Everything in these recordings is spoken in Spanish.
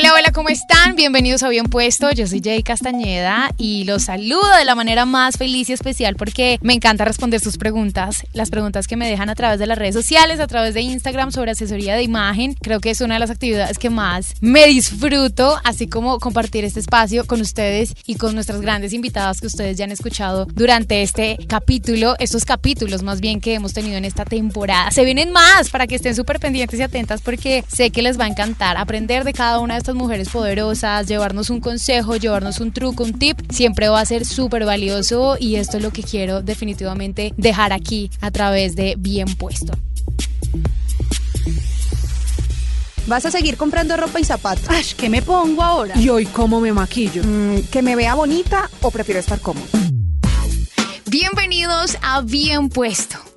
Hola, hola, ¿cómo están? Bienvenidos a Bien Puesto. Yo soy Jay Castañeda y los saludo de la manera más feliz y especial porque me encanta responder sus preguntas, las preguntas que me dejan a través de las redes sociales, a través de Instagram sobre asesoría de imagen. Creo que es una de las actividades que más me disfruto, así como compartir este espacio con ustedes y con nuestras grandes invitadas que ustedes ya han escuchado durante este capítulo, estos capítulos más bien que hemos tenido en esta temporada. Se vienen más para que estén súper pendientes y atentas porque sé que les va a encantar aprender de cada una de estas mujeres poderosas, llevarnos un consejo, llevarnos un truco, un tip, siempre va a ser súper valioso y esto es lo que quiero definitivamente dejar aquí a través de Bien Puesto. ¿Vas a seguir comprando ropa y zapatos? Ay, ¿qué me pongo ahora? ¿Y hoy cómo me maquillo? Mm, ¿Que me vea bonita o prefiero estar cómoda? Bienvenidos a Bien Puesto.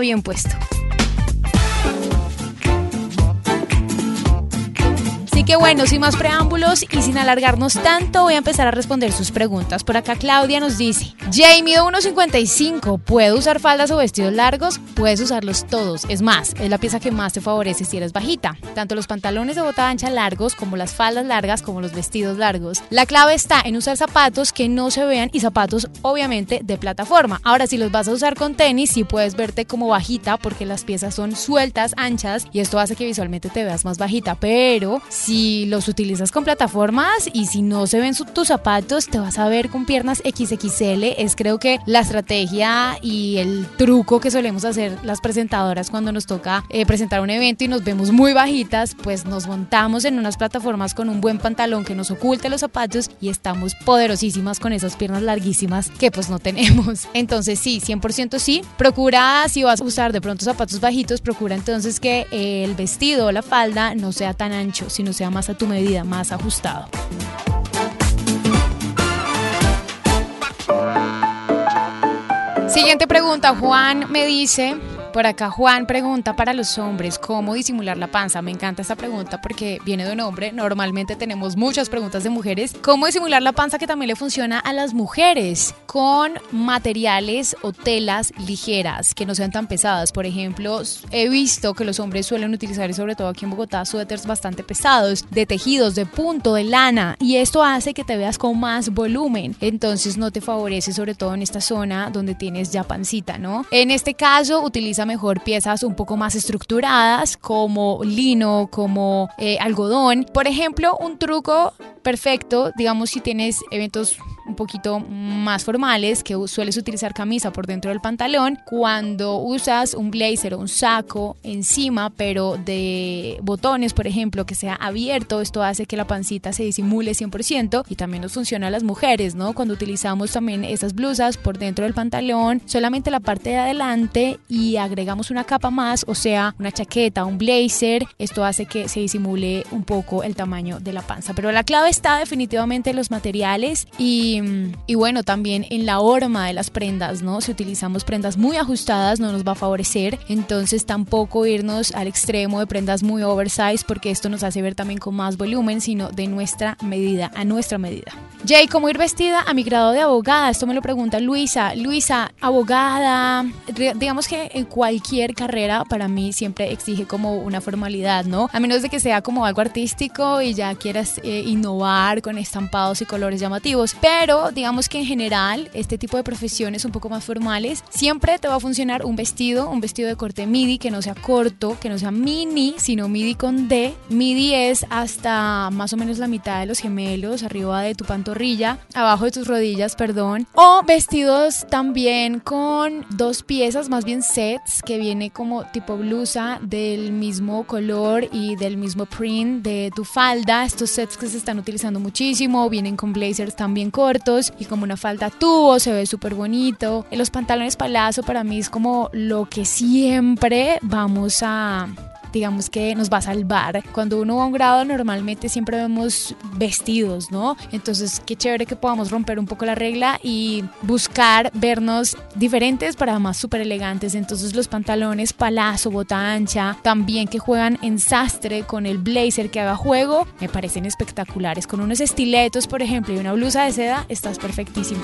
Bien Puesto. Que bueno, sin más preámbulos y sin alargarnos tanto, voy a empezar a responder sus preguntas. Por acá Claudia nos dice, Jamie, 1.55, ¿puedo usar faldas o vestidos largos? Puedes usarlos todos. Es más, es la pieza que más te favorece si eres bajita. Tanto los pantalones de bota ancha largos como las faldas largas como los vestidos largos. La clave está en usar zapatos que no se vean y zapatos obviamente de plataforma. Ahora, si los vas a usar con tenis, sí puedes verte como bajita porque las piezas son sueltas, anchas y esto hace que visualmente te veas más bajita. Pero si si los utilizas con plataformas y si no se ven tus zapatos, te vas a ver con piernas XXL. Es creo que la estrategia y el truco que solemos hacer las presentadoras cuando nos toca eh, presentar un evento y nos vemos muy bajitas, pues nos montamos en unas plataformas con un buen pantalón que nos oculte los zapatos y estamos poderosísimas con esas piernas larguísimas que pues no tenemos. Entonces sí, 100% sí. Procura si vas a usar de pronto zapatos bajitos, procura entonces que el vestido o la falda no sea tan ancho, sino sea más a tu medida, más ajustado. Siguiente pregunta, Juan me dice, por acá Juan pregunta para los hombres, ¿cómo disimular la panza? Me encanta esta pregunta porque viene de un hombre. Normalmente tenemos muchas preguntas de mujeres. ¿Cómo disimular la panza que también le funciona a las mujeres? Con materiales o telas ligeras, que no sean tan pesadas. Por ejemplo, he visto que los hombres suelen utilizar, sobre todo aquí en Bogotá, suéteres bastante pesados, de tejidos, de punto, de lana. Y esto hace que te veas con más volumen. Entonces no te favorece, sobre todo en esta zona donde tienes ya pancita, ¿no? En este caso, utiliza mejor piezas un poco más estructuradas como lino, como eh, algodón. Por ejemplo, un truco perfecto, digamos si tienes eventos un poquito más formales, que sueles utilizar camisa por dentro del pantalón, cuando usas un blazer o un saco encima, pero de botones, por ejemplo, que sea abierto, esto hace que la pancita se disimule 100% y también nos funciona a las mujeres, ¿no? Cuando utilizamos también esas blusas por dentro del pantalón, solamente la parte de adelante y agregamos una capa más, o sea, una chaqueta, un blazer, esto hace que se disimule un poco el tamaño de la panza. Pero la clave está definitivamente en los materiales y y, bueno, también en la horma de las prendas, ¿no? Si utilizamos prendas muy ajustadas no nos va a favorecer, entonces tampoco irnos al extremo de prendas muy oversize porque esto nos hace ver también con más volumen, sino de nuestra medida, a nuestra medida. Jay, ¿cómo ir vestida a mi grado de abogada? Esto me lo pregunta Luisa. Luisa, abogada, digamos que en cualquier carrera para mí siempre exige como una formalidad, ¿no? A menos de que sea como algo artístico y ya quieras eh, innovar con estampados y colores llamativos, pero digamos que en general este tipo de profesiones un poco más formales siempre te va a funcionar un vestido, un vestido de corte midi que no sea corto, que no sea mini, sino midi con D. Midi es hasta más o menos la mitad de los gemelos, arriba de tu pantorrilla, abajo de tus rodillas, perdón. O vestidos también con dos piezas, más bien sets, que viene como tipo blusa del mismo color y del mismo print de tu falda. Estos sets que se están utilizando muchísimo, vienen con blazers también cortos y como una falda tubo, se ve súper bonito. Los pantalones palazo para mí es como lo que siempre vamos a digamos que nos va a salvar. Cuando uno va a un grado normalmente siempre vemos vestidos, ¿no? Entonces qué chévere que podamos romper un poco la regla y buscar vernos diferentes para más súper elegantes. Entonces los pantalones palazo, bota ancha, también que juegan en sastre con el blazer que haga juego, me parecen espectaculares. Con unos estiletos, por ejemplo, y una blusa de seda, estás perfectísimo.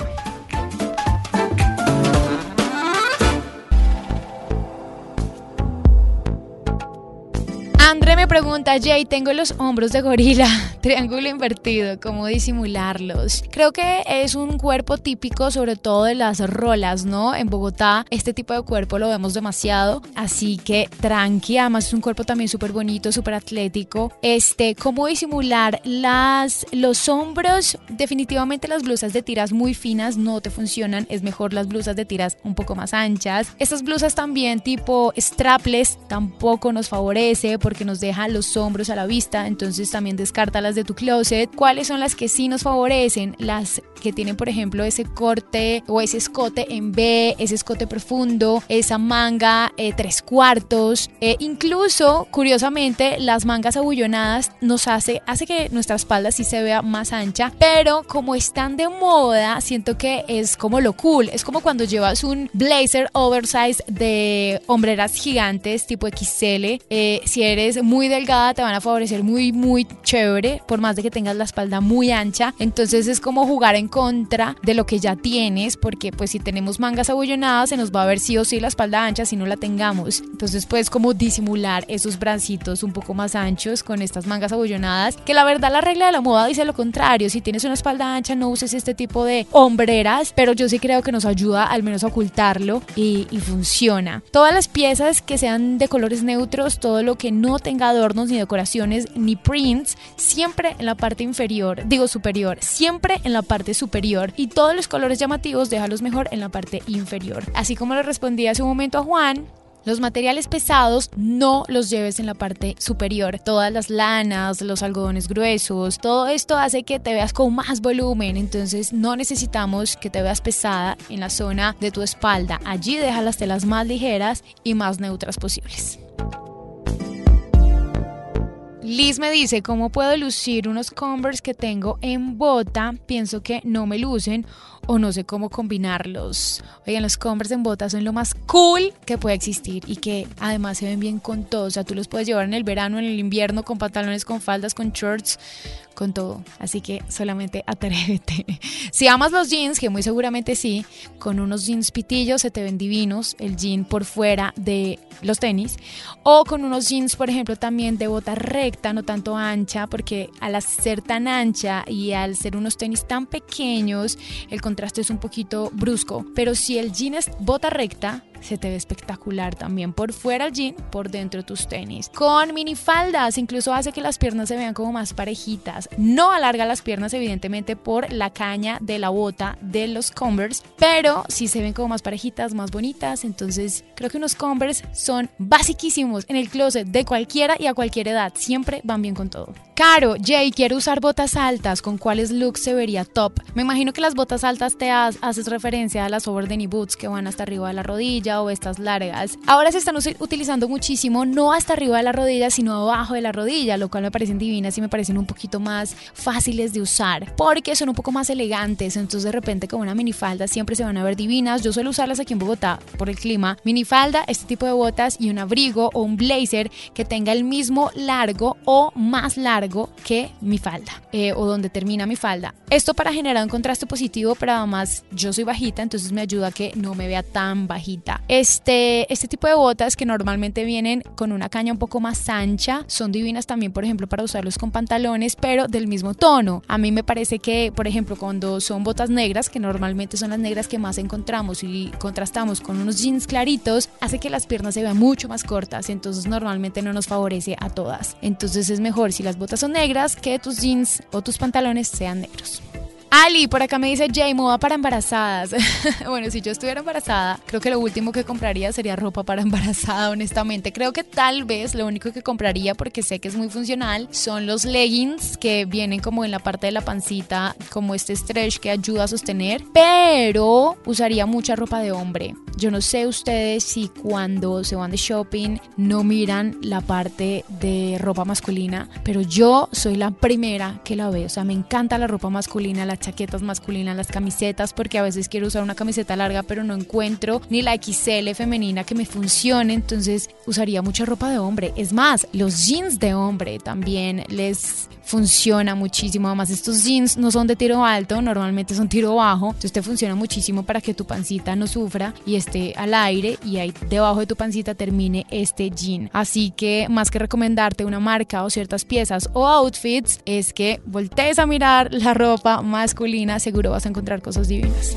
André pregunta, Jay, tengo los hombros de gorila, triángulo invertido, ¿cómo disimularlos? Creo que es un cuerpo típico, sobre todo de las rolas, ¿no? En Bogotá, este tipo de cuerpo lo vemos demasiado, así que tranqui, además es un cuerpo también súper bonito, súper atlético. Este, ¿cómo disimular las, los hombros? Definitivamente las blusas de tiras muy finas no te funcionan, es mejor las blusas de tiras un poco más anchas. Estas blusas también tipo strapless tampoco nos favorece porque que nos deja los hombros a la vista, entonces también descártalas de tu closet. ¿Cuáles son las que sí nos favorecen? Las que tienen, por ejemplo, ese corte o ese escote en B, ese escote profundo, esa manga eh, tres cuartos. Eh, incluso, curiosamente, las mangas abullonadas nos hace, hace que nuestra espalda sí se vea más ancha, pero como están de moda, siento que es como lo cool. Es como cuando llevas un blazer oversize de hombreras gigantes tipo XL. Eh, si eres muy delgada te van a favorecer muy, muy chévere, por más de que tengas la espalda muy ancha. Entonces es como jugar en contra de lo que ya tienes, porque pues si tenemos mangas abullonadas se nos va a ver sí o sí la espalda ancha si no la tengamos. Entonces puedes como disimular esos bracitos un poco más anchos con estas mangas abullonadas, que la verdad la regla de la moda dice lo contrario, si tienes una espalda ancha no uses este tipo de hombreras, pero yo sí creo que nos ayuda al menos a ocultarlo y, y funciona. Todas las piezas que sean de colores neutros, todo lo que no tenga ni decoraciones ni prints, siempre en la parte inferior, digo superior, siempre en la parte superior y todos los colores llamativos déjalos mejor en la parte inferior. Así como le respondí hace un momento a Juan, los materiales pesados no los lleves en la parte superior. Todas las lanas, los algodones gruesos, todo esto hace que te veas con más volumen. Entonces no necesitamos que te veas pesada en la zona de tu espalda. Allí deja las telas más ligeras y más neutras posibles. Liz me dice, ¿cómo puedo lucir unos Converse que tengo en bota? Pienso que no me lucen o no sé cómo combinarlos. Oigan, los Converse en bota son lo más cool que puede existir y que además se ven bien con todo. O sea, tú los puedes llevar en el verano, en el invierno, con pantalones, con faldas, con shorts, con todo. Así que solamente atrévete. Si amas los jeans, que muy seguramente sí, con unos jeans pitillos se te ven divinos, el jean por fuera de los tenis, o con unos jeans, por ejemplo, también de bota recta, no tanto ancha, porque al ser tan ancha y al ser unos tenis tan pequeños, el contraste es un poquito brusco. Pero si el jean es bota recta, se te ve espectacular también por fuera el jean, por dentro tus tenis. Con minifaldas incluso hace que las piernas se vean como más parejitas. No alarga las piernas evidentemente por la caña de la bota de los Converse, pero sí se ven como más parejitas, más bonitas. Entonces creo que unos Converse son basiquísimos en el closet de cualquiera y a cualquier edad. Siempre van bien con todo. Caro, Jay, quiero usar botas altas. ¿Con cuáles looks se vería top? Me imagino que las botas altas te haces referencia a las over knee boots que van hasta arriba de la rodilla o estas largas. Ahora se están utilizando muchísimo, no hasta arriba de la rodilla, sino abajo de la rodilla, lo cual me parecen divinas y me parecen un poquito más fáciles de usar porque son un poco más elegantes. Entonces, de repente, con una minifalda siempre se van a ver divinas. Yo suelo usarlas aquí en Bogotá por el clima. Minifalda, este tipo de botas y un abrigo o un blazer que tenga el mismo largo o más largo que mi falda eh, o donde termina mi falda. Esto para generar un contraste positivo, pero además yo soy bajita, entonces me ayuda a que no me vea tan bajita. Este, este tipo de botas que normalmente vienen con una caña un poco más ancha son divinas también, por ejemplo, para usarlos con pantalones, pero del mismo tono. A mí me parece que, por ejemplo, cuando son botas negras, que normalmente son las negras que más encontramos y contrastamos con unos jeans claritos, hace que las piernas se vean mucho más cortas, entonces normalmente no nos favorece a todas. Entonces es mejor si las botas son negras que tus jeans o tus pantalones sean negros. Ali, por acá me dice Jay, moda para embarazadas. bueno, si yo estuviera embarazada, creo que lo último que compraría sería ropa para embarazada, honestamente. Creo que tal vez lo único que compraría, porque sé que es muy funcional, son los leggings que vienen como en la parte de la pancita, como este stretch que ayuda a sostener. Pero usaría mucha ropa de hombre. Yo no sé ustedes si cuando se van de shopping no miran la parte de ropa masculina, pero yo soy la primera que la veo. O sea, me encanta la ropa masculina, la chaquetas masculinas, las camisetas, porque a veces quiero usar una camiseta larga, pero no encuentro ni la XL femenina que me funcione, entonces usaría mucha ropa de hombre. Es más, los jeans de hombre también les funciona muchísimo. Además, estos jeans no son de tiro alto, normalmente son tiro bajo, entonces funciona muchísimo para que tu pancita no sufra y esté al aire y ahí debajo de tu pancita termine este jean. Así que más que recomendarte una marca o ciertas piezas o outfits, es que voltees a mirar la ropa masculina, seguro vas a encontrar cosas divinas.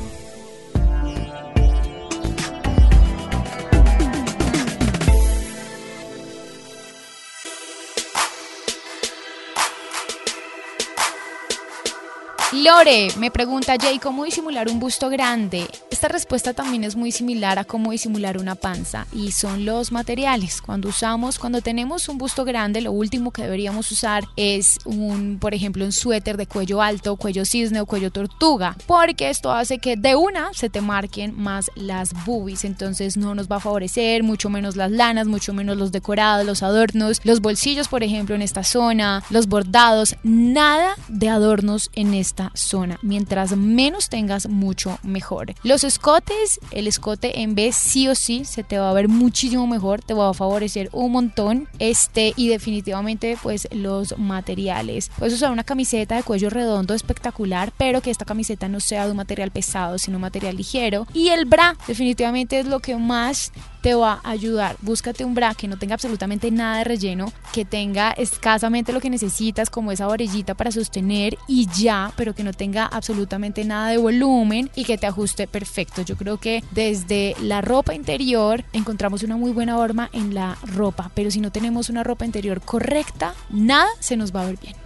Lore me pregunta, Jay, ¿cómo disimular un busto grande? Esta respuesta también es muy similar a cómo disimular una panza y son los materiales. Cuando usamos, cuando tenemos un busto grande, lo último que deberíamos usar es un, por ejemplo, un suéter de cuello alto, cuello cisne o cuello tortuga, porque esto hace que de una se te marquen más las boobies, entonces no nos va a favorecer, mucho menos las lanas, mucho menos los decorados, los adornos, los bolsillos, por ejemplo, en esta zona, los bordados, nada de adornos en esta zona. Mientras menos tengas, mucho mejor. Los escotes, el escote en vez sí o sí se te va a ver muchísimo mejor, te va a favorecer un montón. Este y definitivamente pues los materiales. Puedes usar una camiseta de cuello redondo espectacular, pero que esta camiseta no sea de un material pesado, sino un material ligero. Y el bra definitivamente es lo que más te va a ayudar. Búscate un bra que no tenga absolutamente nada de relleno, que tenga escasamente lo que necesitas, como esa orellita para sostener y ya, pero que no tenga absolutamente nada de volumen y que te ajuste perfecto. Yo creo que desde la ropa interior encontramos una muy buena forma en la ropa, pero si no tenemos una ropa interior correcta, nada se nos va a ver bien.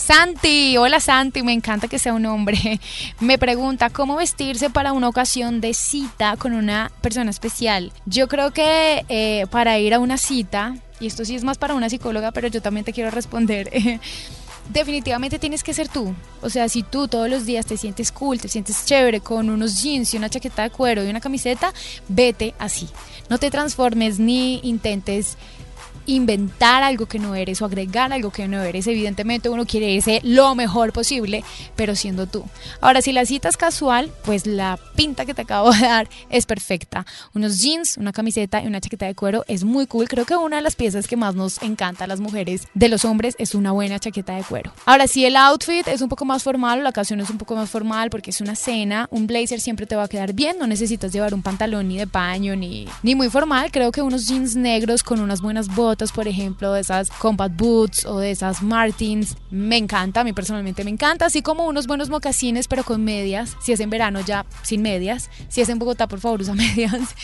Santi, hola Santi, me encanta que sea un hombre. Me pregunta cómo vestirse para una ocasión de cita con una persona especial. Yo creo que eh, para ir a una cita, y esto sí es más para una psicóloga, pero yo también te quiero responder. definitivamente tienes que ser tú. O sea, si tú todos los días te sientes cool, te sientes chévere con unos jeans y una chaqueta de cuero y una camiseta, vete así. No te transformes ni intentes inventar algo que no eres o agregar algo que no eres. Evidentemente uno quiere irse lo mejor posible, pero siendo tú. Ahora, si la cita es casual, pues la pinta que te acabo de dar es perfecta. Unos jeans, una camiseta y una chaqueta de cuero es muy cool. Creo que una de las piezas que más nos encanta a las mujeres de los hombres es una buena chaqueta de cuero. Ahora, si el outfit es un poco más formal la ocasión es un poco más formal porque es una cena, un blazer siempre te va a quedar bien. No necesitas llevar un pantalón ni de paño ni, ni muy formal. Creo que unos jeans negros con unas buenas botas por ejemplo, de esas Combat Boots o de esas Martins. Me encanta, a mí personalmente me encanta, así como unos buenos mocasines, pero con medias. Si es en verano, ya sin medias. Si es en Bogotá, por favor, usa medias.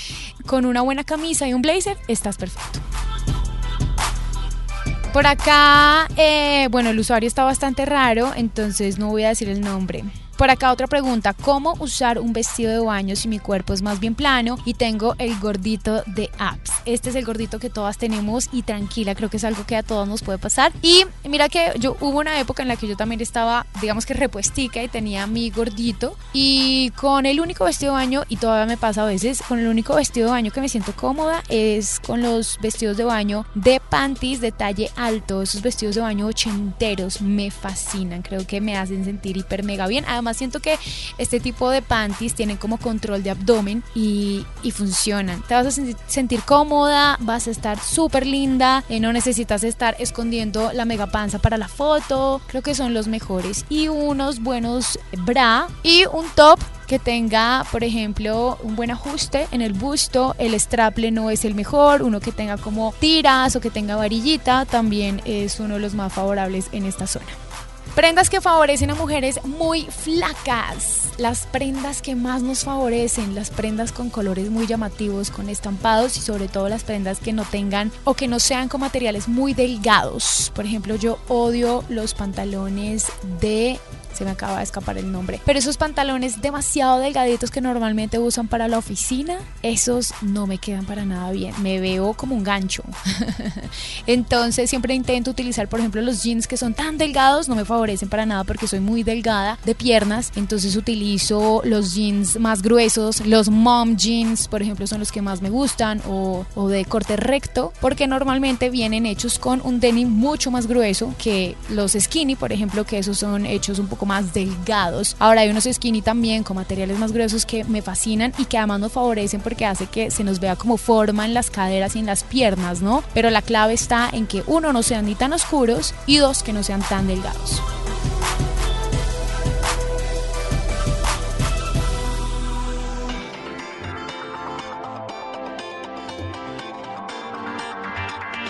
Con una buena camisa y un blazer, estás perfecto. Por acá, eh, bueno, el usuario está bastante raro, entonces no voy a decir el nombre. Por acá otra pregunta, ¿cómo usar un vestido de baño si mi cuerpo es más bien plano y tengo el gordito de apps? Este es el gordito que todas tenemos y tranquila, creo que es algo que a todos nos puede pasar. Y mira que yo hubo una época en la que yo también estaba, digamos que repuestica y tenía mi gordito y con el único vestido de baño, y todavía me pasa a veces, con el único vestido de baño que me siento cómoda es con los vestidos de baño de panties de talle alto. Esos vestidos de baño ochenteros me fascinan, creo que me hacen sentir hiper mega bien. Además, siento que este tipo de panties tienen como control de abdomen y, funcionan. Te vas a sentir, cómoda, vas a estar súper linda, eh, no necesitas estar escondiendo la mega panza para la foto. Creo que son los mejores. Y unos buenos bra y un top que tenga, por ejemplo, un buen ajuste en el busto, el straple no es el mejor, uno que tenga como tiras o que tenga varillita también es uno de los más favorables en esta zona. Prendas que favorecen a mujeres muy flacas. Las prendas que más nos favorecen, las prendas con colores muy llamativos, con estampados y sobre todo las prendas que no tengan o que no sean con materiales muy delgados. Por ejemplo, yo odio los pantalones de se me acaba de escapar el nombre. Pero esos pantalones demasiado delgaditos que normalmente usan para la oficina, esos no me quedan para nada bien. Me veo como un gancho. Entonces siempre intento utilizar, por ejemplo, los jeans que son tan delgados, no me favorecen para nada porque soy muy delgada de piernas. Entonces utilizo los jeans más gruesos, los mom jeans, por ejemplo, son los que más me gustan, o, de corte recto, porque normalmente vienen hechos con un denim mucho más grueso que los skinny, por ejemplo, que esos son hechos un poco más delgados. Ahora hay unos skinny también con materiales más gruesos que me fascinan y que además nos favorecen porque hace que se nos vea como forma en las caderas y en las piernas, ¿no? Pero la clave está en que uno no sean ni tan oscuros y dos que no sean tan delgados.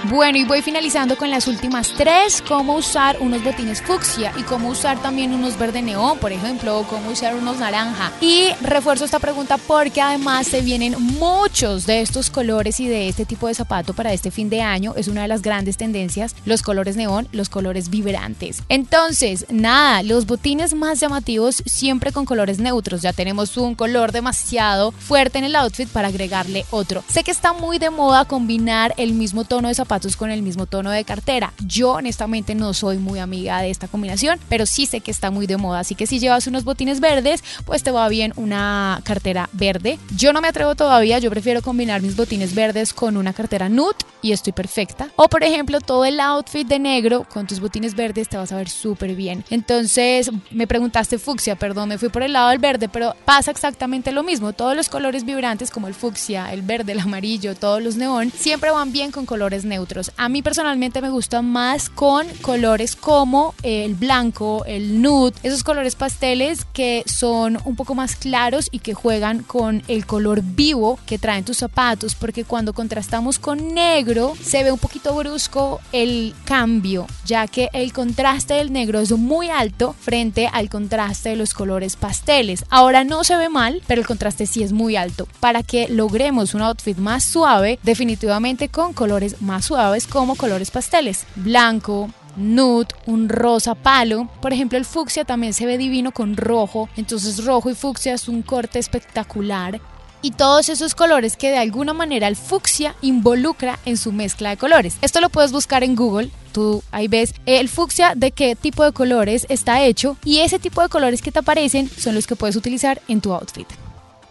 Bueno, y voy finalizando con las últimas tres, cómo usar unos botines fucsia y cómo usar también unos verde neón, por ejemplo, o cómo usar unos naranja. Y refuerzo esta pregunta porque además se vienen muchos de estos colores y de este tipo de zapato para este fin de año. Es una de las grandes tendencias, los colores neón, los colores vibrantes. Entonces, nada, los botines más llamativos siempre con colores neutros. Ya tenemos un color demasiado fuerte en el outfit para agregarle otro. Sé que está muy de moda combinar el mismo tono de zapato con el mismo tono de cartera. Yo honestamente no soy muy amiga de esta combinación, pero sí sé que está muy de moda. Así que si llevas unos botines verdes, pues te va bien una cartera verde. Yo no me atrevo todavía, yo prefiero combinar mis botines verdes con una cartera nude y estoy perfecta. O por ejemplo, todo el outfit de negro con tus botines verdes te vas a ver súper bien. Entonces, me preguntaste fucsia, perdón, me fui por el lado del verde, pero pasa exactamente lo mismo. Todos los colores vibrantes como el fucsia, el verde, el amarillo, todos los neón, siempre van bien con colores neutros. A mí personalmente me gusta más con colores como el blanco, el nude, esos colores pasteles que son un poco más claros y que juegan con el color vivo que traen tus zapatos, porque cuando contrastamos con negro se ve un poquito brusco el cambio, ya que el contraste del negro es muy alto frente al contraste de los colores pasteles. Ahora no se ve mal, pero el contraste sí es muy alto. Para que logremos un outfit más suave, definitivamente con colores más suaves suaves como colores pasteles, blanco, nude, un rosa palo. Por ejemplo, el fucsia también se ve divino con rojo, entonces rojo y fucsia es un corte espectacular. Y todos esos colores que de alguna manera el fucsia involucra en su mezcla de colores. Esto lo puedes buscar en Google, tú ahí ves el fucsia de qué tipo de colores está hecho y ese tipo de colores que te aparecen son los que puedes utilizar en tu outfit.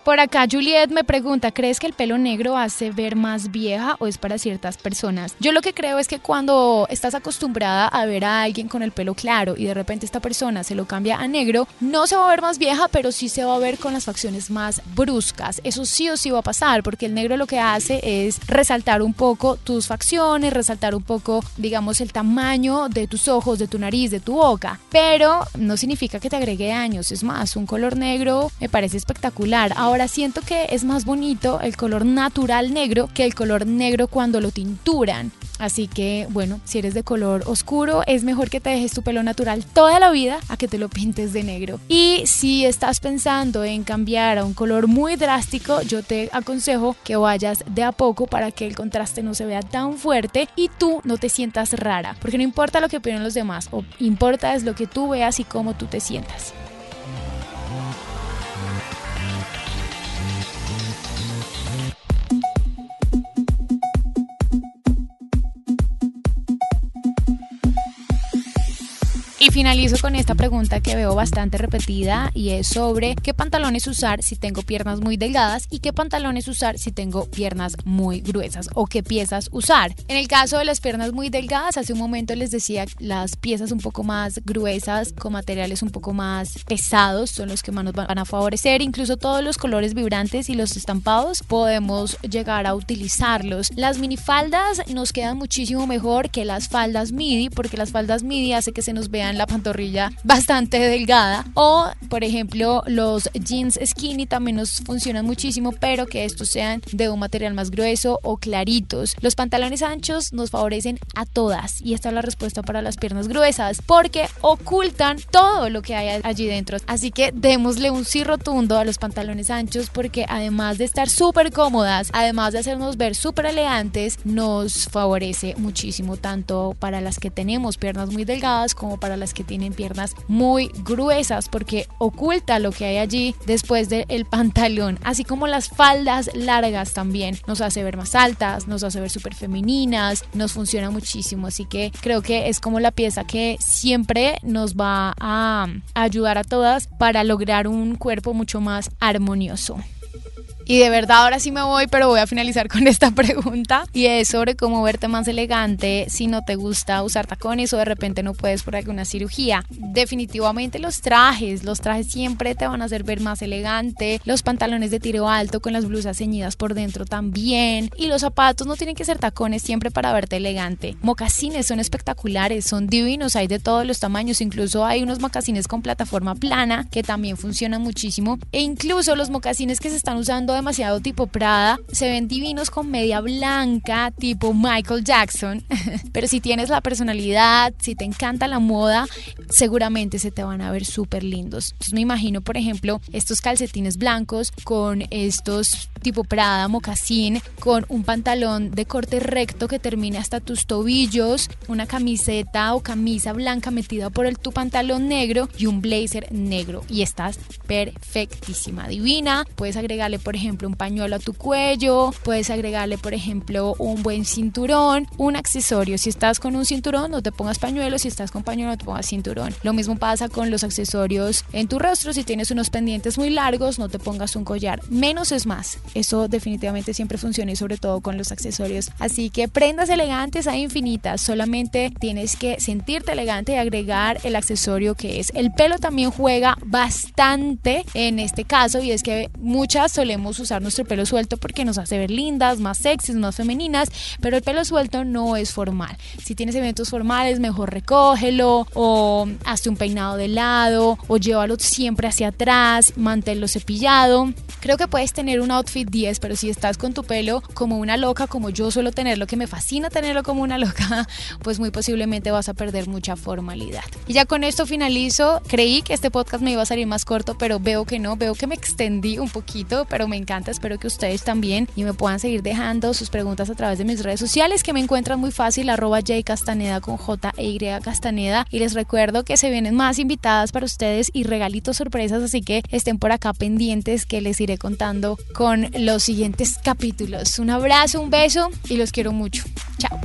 Por acá Juliet me pregunta, ¿crees que el pelo negro hace ver más vieja o es para ciertas personas? Yo lo que creo es que cuando estás acostumbrada a ver a alguien con el pelo claro y de repente esta persona se lo cambia a negro, no se va a ver más vieja, pero sí se va a ver con las facciones más bruscas. Eso sí o sí va a pasar, porque el negro lo que hace es resaltar un poco tus facciones, resaltar un poco, digamos, el tamaño de tus ojos, de tu nariz, de tu boca. Pero no significa que te agregue años. Es más, un color negro me parece espectacular. Ahora Ahora siento que es más bonito el color natural negro que el color negro cuando lo tinturan. Así que, bueno, si eres de color oscuro, es mejor que te dejes tu pelo natural toda la vida a que te lo pintes de negro. Y si estás pensando en cambiar a un color muy drástico, yo te aconsejo que vayas de a poco para que el contraste no se vea tan fuerte y tú no te sientas rara. Porque no importa lo que opinen los demás, o importa es lo que tú veas y cómo tú te sientas. Y finalizo con esta pregunta que veo bastante repetida y es sobre qué pantalones usar si tengo piernas muy delgadas y qué pantalones usar si tengo piernas muy gruesas o qué piezas usar. En el caso de las piernas muy delgadas, hace un momento les decía las piezas un poco más gruesas con materiales un poco más pesados son los que más nos van a favorecer. Incluso todos los colores vibrantes y los estampados podemos llegar a utilizarlos. Las minifaldas nos quedan muchísimo mejor que las faldas midi porque las faldas midi hace que se nos vean la pantorrilla bastante delgada. O, por ejemplo, los jeans skinny también nos funcionan muchísimo, pero que estos sean de un material más grueso o claritos. Los pantalones anchos nos favorecen a todas y esta es la respuesta para las piernas gruesas porque ocultan todo lo que hay allí dentro. Así que démosle un sí rotundo a los pantalones anchos porque además de estar súper cómodas, además de hacernos ver súper elegantes, nos favorece muchísimo tanto para las que tenemos piernas muy delgadas como para para que tienen piernas muy gruesas porque oculta lo que hay allí después del pantalón, así como las faldas largas también nos hace ver más altas, nos hace ver súper femeninas, nos funciona muchísimo, así que creo que es como la pieza que siempre nos va a ayudar a todas para lograr un cuerpo mucho más armonioso. Y de verdad ahora sí me voy, pero voy a finalizar con esta pregunta. Y es sobre cómo verte más elegante si no te gusta usar tacones o de repente no puedes por alguna cirugía. Definitivamente los trajes, los trajes siempre te van a hacer ver más elegante, los pantalones de tiro alto con las blusas ceñidas por dentro también. Y los zapatos no tienen que ser tacones siempre para verte elegante. Mocasines son espectaculares, son divinos, hay de todos los tamaños, incluso hay unos mocasines con plataforma plana que también funcionan muchísimo. E incluso los mocasines que se están usando demasiado tipo Prada, se ven divinos con media blanca, tipo Michael Jackson, pero si tienes la personalidad, si te encanta la moda, seguramente se te van a ver súper lindos. Entonces me imagino, por ejemplo, estos calcetines blancos con estos tipo Prada, mocasín, con un pantalón de corte recto que termine hasta tus tobillos, una camiseta o camisa blanca metida por el tu pantalón negro y un blazer negro. Y estás perfectísima, divina. Puedes agregarle, por ejemplo, ejemplo, un pañuelo a tu cuello, puedes agregarle, por ejemplo, un buen cinturón, un accesorio. Si estás con un cinturón, no te pongas pañuelo, si estás con pañuelo, no te pongas cinturón. Lo mismo pasa con los accesorios en tu rostro, si tienes unos pendientes muy largos, no te pongas un collar. Menos es más. Eso definitivamente siempre funciona y sobre todo con los accesorios. Así que prendas elegantes hay infinitas, solamente tienes que sentirte elegante y agregar el accesorio que es. El pelo también juega bastante en este caso y es que muchas solemos usar nuestro pelo suelto porque nos hace ver lindas, más sexys, más femeninas, pero el pelo suelto no es formal. Si tienes eventos formales, mejor recógelo o hazte un peinado de lado o llévalo siempre hacia atrás, manténlo cepillado. Creo que puedes tener un outfit 10, pero si estás con tu pelo como una loca, como yo suelo tenerlo, que me fascina tenerlo como una loca, pues muy posiblemente vas a perder mucha formalidad. Y ya con esto finalizo. Creí que este podcast me iba a salir más corto, pero veo que no, veo que me extendí un poquito, pero me encanta. Espero que ustedes también y me puedan seguir dejando sus preguntas a través de mis redes sociales que me encuentran muy fácil, arroba Castaneda con J e Y Castaneda. Y les recuerdo que se vienen más invitadas para ustedes y regalitos sorpresas, así que estén por acá pendientes que les iré contando con los siguientes capítulos. Un abrazo, un beso y los quiero mucho. Chao.